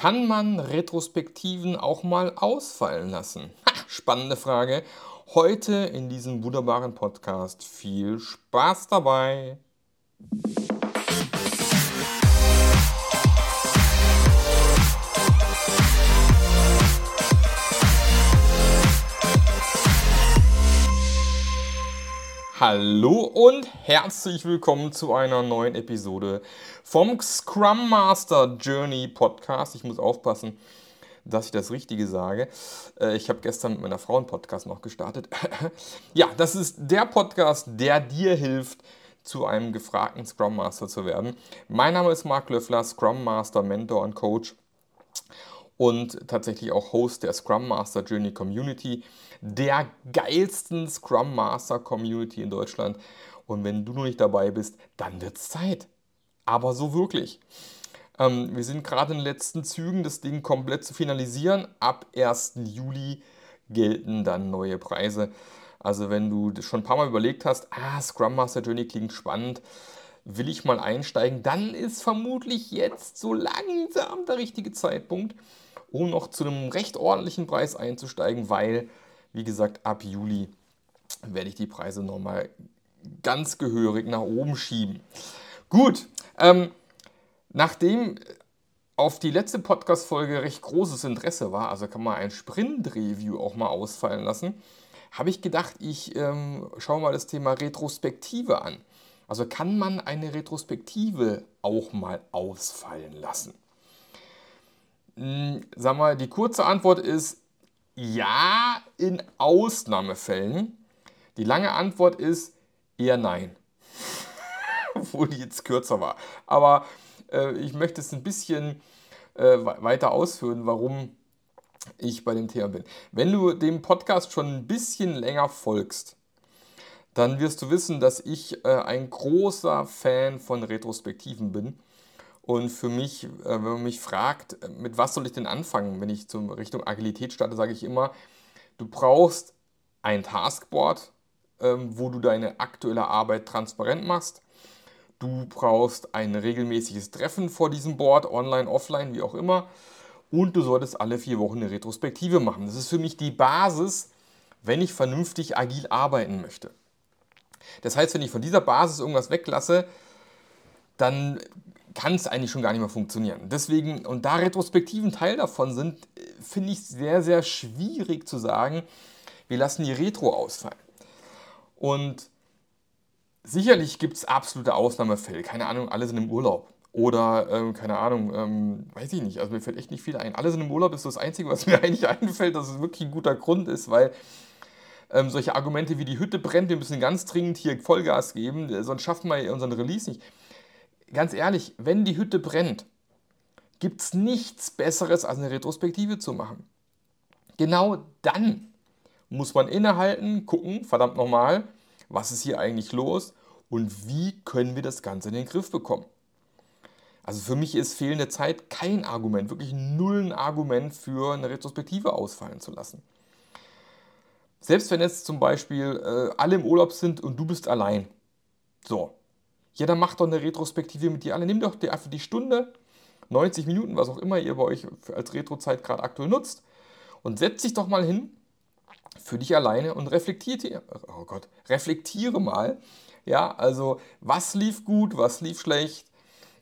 Kann man Retrospektiven auch mal ausfallen lassen? Ha, spannende Frage. Heute in diesem wunderbaren Podcast. Viel Spaß dabei! Hallo und herzlich willkommen zu einer neuen Episode vom Scrum Master Journey Podcast. Ich muss aufpassen, dass ich das Richtige sage. Äh, ich habe gestern mit meiner Frau einen Podcast noch gestartet. Ja, das ist der Podcast, der dir hilft, zu einem gefragten Scrum Master zu werden. Mein Name ist Marc Löffler, Scrum Master, Mentor und Coach und tatsächlich auch Host der Scrum Master Journey Community, der geilsten Scrum Master Community in Deutschland. Und wenn du noch nicht dabei bist, dann wird es Zeit. Aber so wirklich. Ähm, wir sind gerade in den letzten Zügen, das Ding komplett zu finalisieren. Ab 1. Juli gelten dann neue Preise. Also wenn du schon ein paar Mal überlegt hast, ah, Scrum Master Journey klingt spannend, will ich mal einsteigen, dann ist vermutlich jetzt so langsam der richtige Zeitpunkt um noch zu einem recht ordentlichen Preis einzusteigen, weil, wie gesagt, ab Juli werde ich die Preise nochmal ganz gehörig nach oben schieben. Gut, ähm, nachdem auf die letzte Podcast-Folge recht großes Interesse war, also kann man ein Sprint-Review auch mal ausfallen lassen, habe ich gedacht, ich ähm, schaue mal das Thema Retrospektive an. Also kann man eine Retrospektive auch mal ausfallen lassen? Hm, sag mal, die kurze Antwort ist ja in Ausnahmefällen. Die lange Antwort ist eher nein. Obwohl die jetzt kürzer war. Aber äh, ich möchte es ein bisschen äh, weiter ausführen, warum ich bei dem Thema bin. Wenn du dem Podcast schon ein bisschen länger folgst, dann wirst du wissen, dass ich äh, ein großer Fan von Retrospektiven bin und für mich, äh, wenn man mich fragt, äh, mit was soll ich denn anfangen, wenn ich zur Richtung Agilität starte, sage ich immer, du brauchst ein Taskboard, ähm, wo du deine aktuelle Arbeit transparent machst. Du brauchst ein regelmäßiges Treffen vor diesem Board, online, offline, wie auch immer. Und du solltest alle vier Wochen eine Retrospektive machen. Das ist für mich die Basis, wenn ich vernünftig agil arbeiten möchte. Das heißt, wenn ich von dieser Basis irgendwas weglasse, dann kann es eigentlich schon gar nicht mehr funktionieren. Deswegen, und da Retrospektiven Teil davon sind, finde ich es sehr, sehr schwierig zu sagen, wir lassen die Retro ausfallen. Und sicherlich gibt es absolute Ausnahmefälle. Keine Ahnung, alle sind im Urlaub. Oder, ähm, keine Ahnung, ähm, weiß ich nicht. Also mir fällt echt nicht viel ein. Alle sind im Urlaub ist das Einzige, was mir eigentlich einfällt, dass es wirklich ein guter Grund ist, weil ähm, solche Argumente wie die Hütte brennt, wir müssen ganz dringend hier Vollgas geben, sonst schaffen wir unseren Release nicht ganz ehrlich, wenn die Hütte brennt, gibt es nichts Besseres, als eine Retrospektive zu machen. Genau dann muss man innehalten, gucken, verdammt nochmal, was ist hier eigentlich los und wie können wir das Ganze in den Griff bekommen. Also für mich ist fehlende Zeit kein Argument, wirklich null ein Argument für eine Retrospektive ausfallen zu lassen. Selbst wenn jetzt zum Beispiel äh, alle im Urlaub sind und du bist allein. So, ja, dann macht doch eine Retrospektive mit dir alle. Nimm doch dir einfach die Stunde, 90 Minuten, was auch immer ihr bei euch als Retrozeit gerade aktuell nutzt und setz dich doch mal hin für dich alleine und reflektiere, oh Gott, reflektiere mal, ja, also was lief gut, was lief schlecht,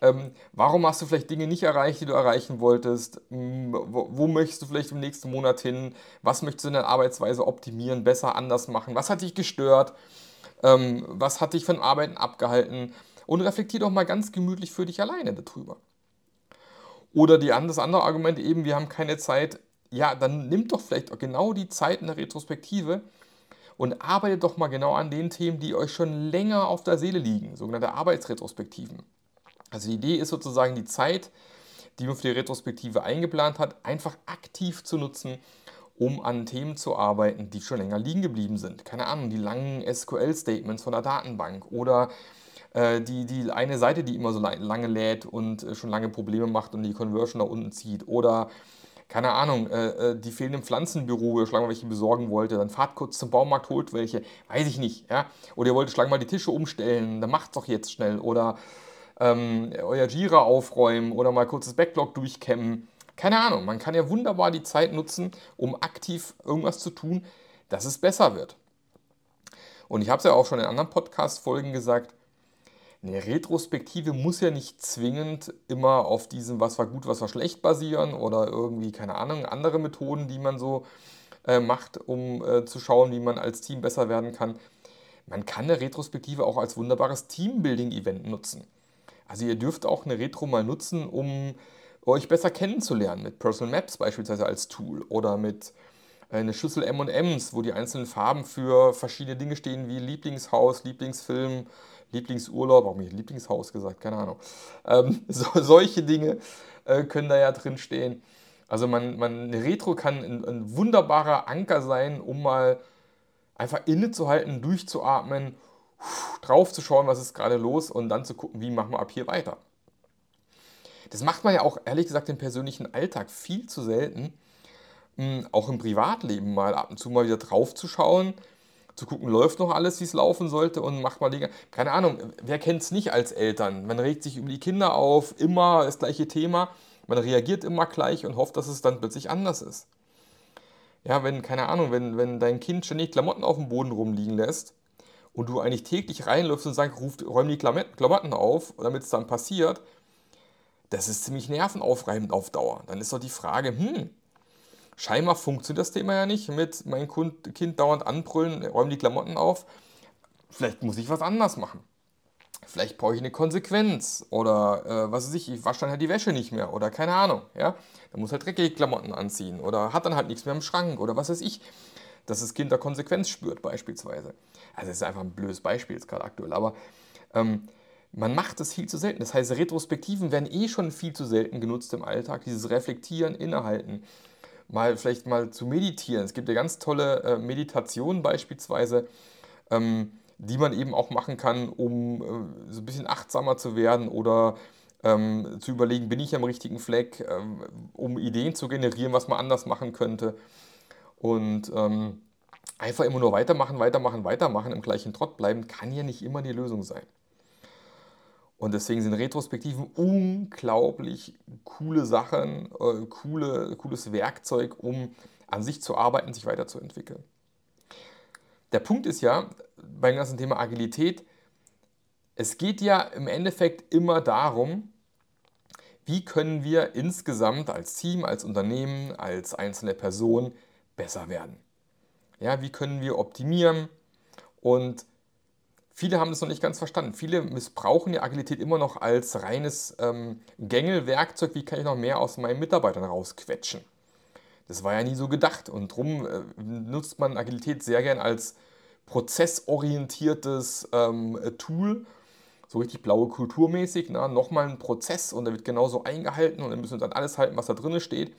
ähm, warum hast du vielleicht Dinge nicht erreicht, die du erreichen wolltest, hm, wo, wo, möchtest du vielleicht im nächsten Monat hin, was möchtest du in deiner Arbeitsweise optimieren, besser, anders machen, was hat dich gestört, ähm, was hat dich von Arbeiten abgehalten? Und reflektier doch mal ganz gemütlich für dich alleine darüber. Oder die, das andere Argument eben, wir haben keine Zeit. Ja, dann nimm doch vielleicht genau die Zeit in der Retrospektive und arbeitet doch mal genau an den Themen, die euch schon länger auf der Seele liegen, sogenannte Arbeitsretrospektiven. Also die Idee ist sozusagen die Zeit, die man für die Retrospektive eingeplant hat, einfach aktiv zu nutzen um an Themen zu arbeiten, die schon länger liegen geblieben sind. Keine Ahnung, die langen SQL-Statements von der Datenbank oder äh, die, die eine Seite, die immer so lange lädt und äh, schon lange Probleme macht und die Conversion nach unten zieht. Oder keine Ahnung, äh, die fehlenden Pflanzenbüro, wo ihr schon mal welche besorgen wollte, dann fahrt kurz zum Baumarkt, holt welche, weiß ich nicht. Ja? Oder ihr wollt schon mal die Tische umstellen, dann macht's doch jetzt schnell. Oder ähm, euer Jira aufräumen oder mal kurz das Backlog durchkämmen Keine Ahnung, man kann ja wunderbar die Zeit nutzen, um aktiv irgendwas zu tun, dass es besser wird. Und ich habe es ja auch schon in anderen Podcast-Folgen gesagt, eine Retrospektive muss ja nicht zwingend immer auf diesem, was war gut, was war schlecht basieren oder irgendwie, keine Ahnung, andere Methoden, die man so äh, macht, um äh, zu schauen, wie man als Team besser werden kann. Man kann eine Retrospektive auch als wunderbares Teambuilding-Event nutzen. Also ihr dürft auch eine Retro mal nutzen, um euch besser kennenzulernen, mit Personal Maps beispielsweise als Tool oder mit äh, einer Schüssel M&Ms, wo die einzelnen Farben für verschiedene Dinge stehen, wie Lieblingshaus, Lieblingsfilm, Lieblingsurlaub, warum nicht Lieblingshaus gesagt, keine Ahnung. Ähm, so, solche Dinge äh, können da ja drin stehen. Also man, man, eine Retro kann ein, ein wunderbarer Anker sein, um mal einfach innezuhalten, durchzuatmen, drauf zu schauen, was ist gerade los und dann zu gucken, wie machen wir ab hier weiter. Das macht man ja auch ehrlich gesagt im persönlichen Alltag viel zu selten, hm, auch im Privatleben mal ab und zu mal wieder drauf zu schauen, zu gucken, läuft noch alles, wie es laufen sollte und macht mal Dinge. Keine Ahnung, wer kennt es nicht als Eltern? Man regt sich über die Kinder auf, immer das gleiche Thema, man reagiert immer gleich und hofft, dass es dann plötzlich anders ist. Ja, wenn, keine Ahnung, wenn, wenn dein Kind ständig Klamotten auf dem Boden rumliegen lässt und du eigentlich täglich reinläufst und sagst, ruft, räum die Klamotten auf, damit es dann passiert, das ist ziemlich nervenaufreibend auf Dauer. Dann ist doch die Frage, hm, Scheinbar funktioniert das Thema ja nicht mit mein Kind dauernd anbrüllen, räumen die Klamotten auf. Vielleicht muss ich was anders machen. Vielleicht brauche ich eine Konsequenz oder äh, was weiß ich, ich wasche dann halt die Wäsche nicht mehr oder keine Ahnung. Ja? Dann muss halt dreckige Klamotten anziehen oder hat dann halt nichts mehr im Schrank oder was weiß ich, dass das Kind da Konsequenz spürt beispielsweise. Also das ist einfach ein blödes Beispiel jetzt gerade aktuell, aber ähm, man macht es viel zu selten. Das heißt, Retrospektiven werden eh schon viel zu selten genutzt im Alltag, dieses Reflektieren, Innehalten mal vielleicht mal zu meditieren. Es gibt ja ganz tolle äh, Meditationen beispielsweise, ähm, die man eben auch machen kann, um äh, so ein bisschen achtsamer zu werden oder ähm, zu überlegen, bin ich am richtigen Fleck, ähm, um Ideen zu generieren, was man anders machen könnte. Und ähm, einfach immer nur weitermachen, weitermachen, weitermachen, im gleichen Trott bleiben, kann ja nicht immer die Lösung sein. Und deswegen sind Retrospektiven unglaublich coole Sachen, äh, coole, cooles Werkzeug, um an sich zu arbeiten, sich weiterzuentwickeln. Der Punkt ist ja beim ganzen Thema Agilität, es geht ja im Endeffekt immer darum, wie können wir insgesamt als Team, als Unternehmen, als einzelne Person besser werden. Ja, wie können wir optimieren und Viele haben das noch nicht ganz verstanden. Viele missbrauchen die Agilität immer noch als reines ähm, Gängelwerkzeug. Wie kann ich noch mehr aus meinen Mitarbeitern rausquetschen? Das war ja nie so gedacht und darum äh, nutzt man Agilität sehr gern als prozessorientiertes ähm, Tool, so richtig blaue Kulturmäßig. Na, nochmal ein Prozess und der wird genauso eingehalten und dann müssen wir dann alles halten, was da drin steht.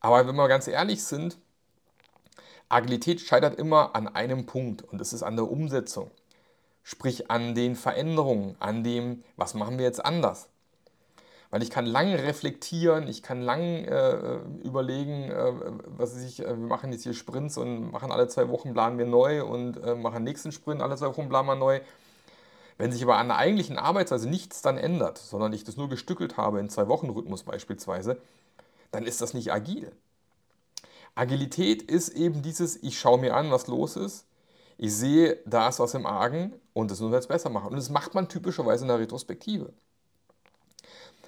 Aber wenn wir ganz ehrlich sind, Agilität scheitert immer an einem Punkt und das ist an der Umsetzung. Sprich an den Veränderungen, an dem, was machen wir jetzt anders. Weil ich kann lange reflektieren, ich kann lange äh, überlegen, äh, was ich, äh, wir machen jetzt hier Sprints und machen alle zwei Wochen planen wir neu und äh, machen nächsten Sprint, alle zwei Wochen planen wir neu. Wenn sich aber an der eigentlichen Arbeitsweise nichts dann ändert, sondern ich das nur gestückelt habe in zwei Wochen Rhythmus beispielsweise, dann ist das nicht agil. Agilität ist eben dieses, ich schaue mir an, was los ist, ich sehe, da ist was im Argen und das muss man jetzt besser machen. Und das macht man typischerweise in der Retrospektive.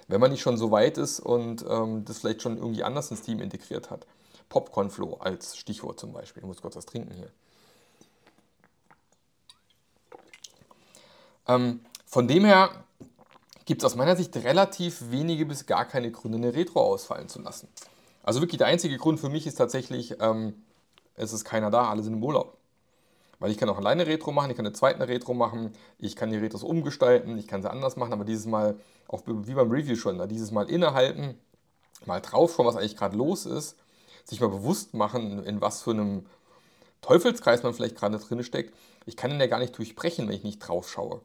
Wenn man nicht schon so weit ist und ähm, das vielleicht schon irgendwie anders ins Team integriert hat. Popcorn Flow als Stichwort zum Beispiel. Ich muss kurz was trinken hier. Ähm, von dem her gibt es aus meiner Sicht relativ wenige bis gar keine Gründe, eine Retro ausfallen zu lassen. Also wirklich der einzige Grund für mich ist tatsächlich, ähm, es ist keiner da, alle sind im Urlaub. Weil ich kann auch alleine Retro machen, ich kann eine zweite Retro machen, ich kann die Retros umgestalten, ich kann sie anders machen, aber dieses Mal, auch wie beim Review schon, ne, dieses Mal innehalten, mal drauf schauen, was eigentlich gerade los ist, sich mal bewusst machen, in was für einem Teufelskreis man vielleicht gerade drin steckt. Ich kann ihn ja gar nicht durchbrechen, wenn ich nicht drauf schaue.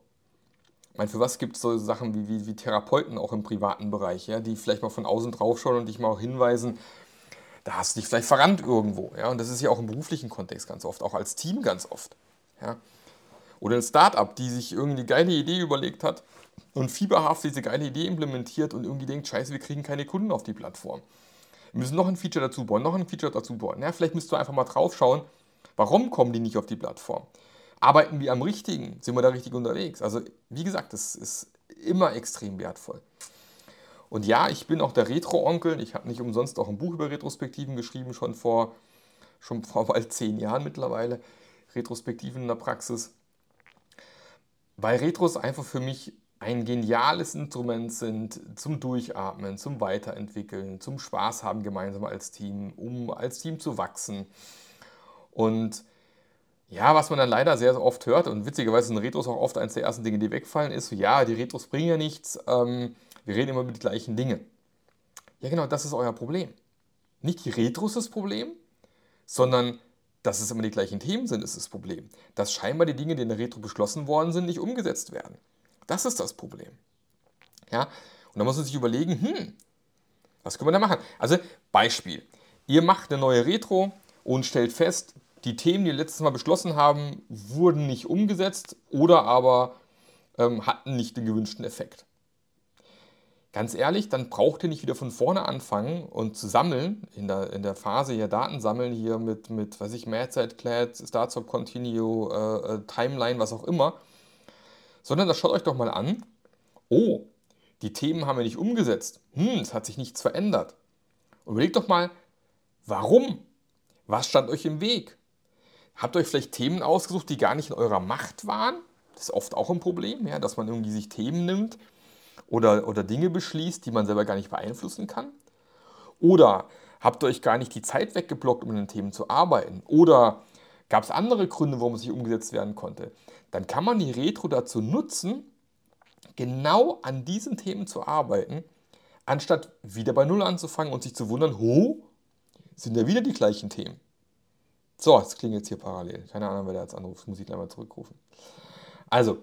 Ich meine, für was gibt es so Sachen wie, wie, wie, Therapeuten auch im privaten Bereich, ja, die vielleicht mal von außen draufschauen und dich mal auch hinweisen, da hast du dich vielleicht verrannt irgendwo. Ja? Und das ist ja auch im beruflichen Kontext ganz oft, auch als Team ganz oft. Ja? Oder ein Startup, die sich irgendwie eine geile Idee überlegt hat und fieberhaft diese geile Idee implementiert und irgendwie denkt, scheiße, wir kriegen keine Kunden auf die Plattform. Wir müssen noch ein Feature dazu bauen, noch ein Feature dazu bauen. Ja, vielleicht müsst du einfach mal drauf schauen, warum kommen die nicht auf die Plattform? Arbeiten wir am richtigen? Sind wir da richtig unterwegs? Also, wie gesagt, das ist immer extrem wertvoll. Und ja, ich bin auch der Retro-Onkel. Ich habe nicht umsonst auch ein Buch über Retrospektiven geschrieben, schon vor, schon vor bald zehn Jahren mittlerweile. Retrospektiven in der Praxis. Weil Retros einfach für mich ein geniales Instrument sind zum Durchatmen, zum Weiterentwickeln, zum Spaß haben gemeinsam als Team, um als Team zu wachsen. Und ja, was man dann leider sehr oft hört, und witzigerweise sind Retros auch oft eines der ersten Dinge, die wegfallen, ist ja, die Retros bringen ja nichts, ähm, wir reden immer über die gleichen Dinge. Ja, genau, das ist euer Problem. Nicht die Retros das Problem, sondern dass es immer die gleichen Themen sind, ist das Problem. Dass scheinbar die Dinge, die in der Retro beschlossen worden sind, nicht umgesetzt werden. Das ist das Problem. Ja? Und da muss man sich überlegen, hm, was können wir da machen? Also Beispiel, ihr macht eine neue Retro und stellt fest, die Themen, die wir letztes Mal beschlossen haben, wurden nicht umgesetzt oder aber ähm, hatten nicht den gewünschten Effekt. Ganz ehrlich, dann braucht ihr nicht wieder von vorne anfangen und zu sammeln, in der, in der Phase hier Daten sammeln, hier mit, mit weiß ich, Madside, Clad, Startup Continue, äh, äh, Timeline, was auch immer, sondern das schaut euch doch mal an. Oh, die Themen haben wir nicht umgesetzt. Hm, es hat sich nichts verändert. Und überlegt doch mal, warum? Was stand euch im Weg? Habt ihr euch vielleicht Themen ausgesucht, die gar nicht in eurer Macht waren? Das ist oft auch ein Problem, ja, dass man irgendwie sich Themen nimmt oder, oder Dinge beschließt, die man selber gar nicht beeinflussen kann. Oder habt ihr euch gar nicht die Zeit weggeblockt, um an den Themen zu arbeiten? Oder gab es andere Gründe, warum es nicht umgesetzt werden konnte? Dann kann man die Retro dazu nutzen, genau an diesen Themen zu arbeiten, anstatt wieder bei Null anzufangen und sich zu wundern, ho, sind ja wieder die gleichen Themen. So, es klingt jetzt hier parallel. Keine Ahnung, wer da jetzt anruft, muss ich gleich mal zurückrufen. Also,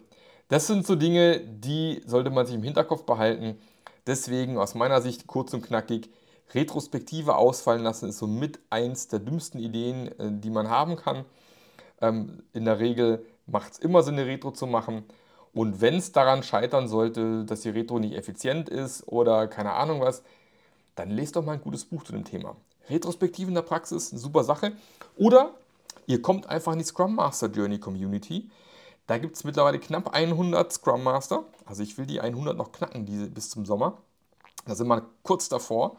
das sind so Dinge, die sollte man sich im Hinterkopf behalten. Deswegen aus meiner Sicht kurz und knackig, Retrospektive ausfallen lassen ist somit eins der dümmsten Ideen, äh, die man haben kann. Ähm, in der Regel macht es immer Sinn, eine Retro zu machen. Und wenn es daran scheitern sollte, dass die Retro nicht effizient ist oder keine Ahnung was, dann lest doch mal ein gutes Buch zu dem Thema. Retrospektive in der Praxis, eine super Sache. Oder ihr kommt einfach in die Scrum Master Journey Community. Da gibt es mittlerweile knapp 100 Scrum Master. Also ich will die 100 noch knacken diese, bis zum Sommer. Da sind wir kurz davor.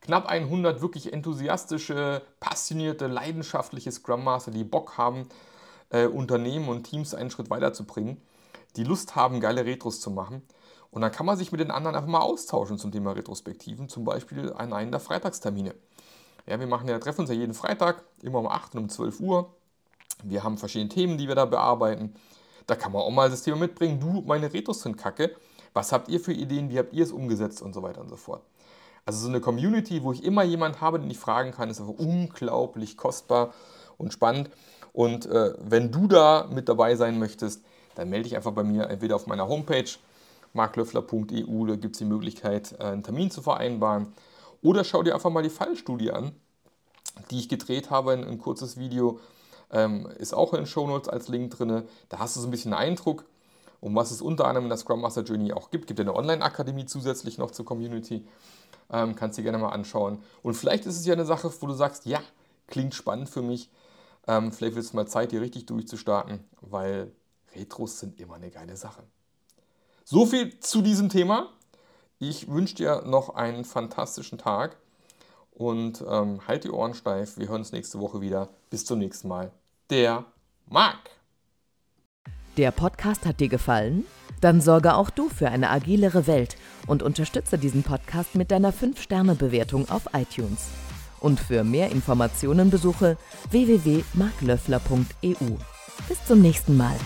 Knapp 100 wirklich enthusiastische, passionierte, leidenschaftliche Scrum Master, die Bock haben, äh, Unternehmen und Teams einen Schritt weiterzubringen, die Lust haben, geile Retros zu machen. Und dann kann man sich mit den anderen einfach mal austauschen zum Thema Retrospektiven, zum Beispiel an einen der Freitagstermine. Ja, wir machen ja, treffen uns ja jeden Freitag, immer um 8 und um 12 Uhr. Wir haben verschiedene Themen, die wir da bearbeiten. Da kann man auch mal das Thema mitbringen, du, meine Retros sind kacke. Was habt ihr für Ideen, wie habt ihr es umgesetzt und so weiter und so fort. Also so eine Community, wo ich immer jemanden habe, den ich fragen kann, ist einfach unglaublich kostbar und spannend. Und äh, wenn du da mit dabei sein möchtest, dann melde dich einfach bei mir, entweder auf meiner Homepage marklöffler.eu, da gibt es die Möglichkeit, äh, einen Termin zu vereinbaren. Oder schau dir einfach mal die Fallstudie an, die ich gedreht habe, ein, ein kurzes Video. Ähm, ist auch in den Shownotes als Link drin. Da hast du so ein bisschen Eindruck, um was es unter anderem in der Scrum Master Journey auch gibt. Gibt ja eine Online-Akademie zusätzlich noch zur Community. Ähm, kannst du dir gerne mal anschauen. Und vielleicht ist es ja eine Sache, wo du sagst, ja, klingt spannend für mich. Ähm, vielleicht wird es mal Zeit, hier richtig durchzustarten, weil Retros sind immer eine geile Sache. So viel zu diesem Thema. Ich wünsche dir noch einen fantastischen Tag und ähm, halt die Ohren steif. Wir hören uns nächste Woche wieder. Bis zum nächsten Mal. Der Marc. Der Podcast hat dir gefallen? Dann sorge auch du für eine agilere Welt und unterstütze diesen Podcast mit deiner 5-Sterne-Bewertung auf iTunes. Und für mehr Informationen besuche www.marklöffler.eu. Bis zum nächsten Mal.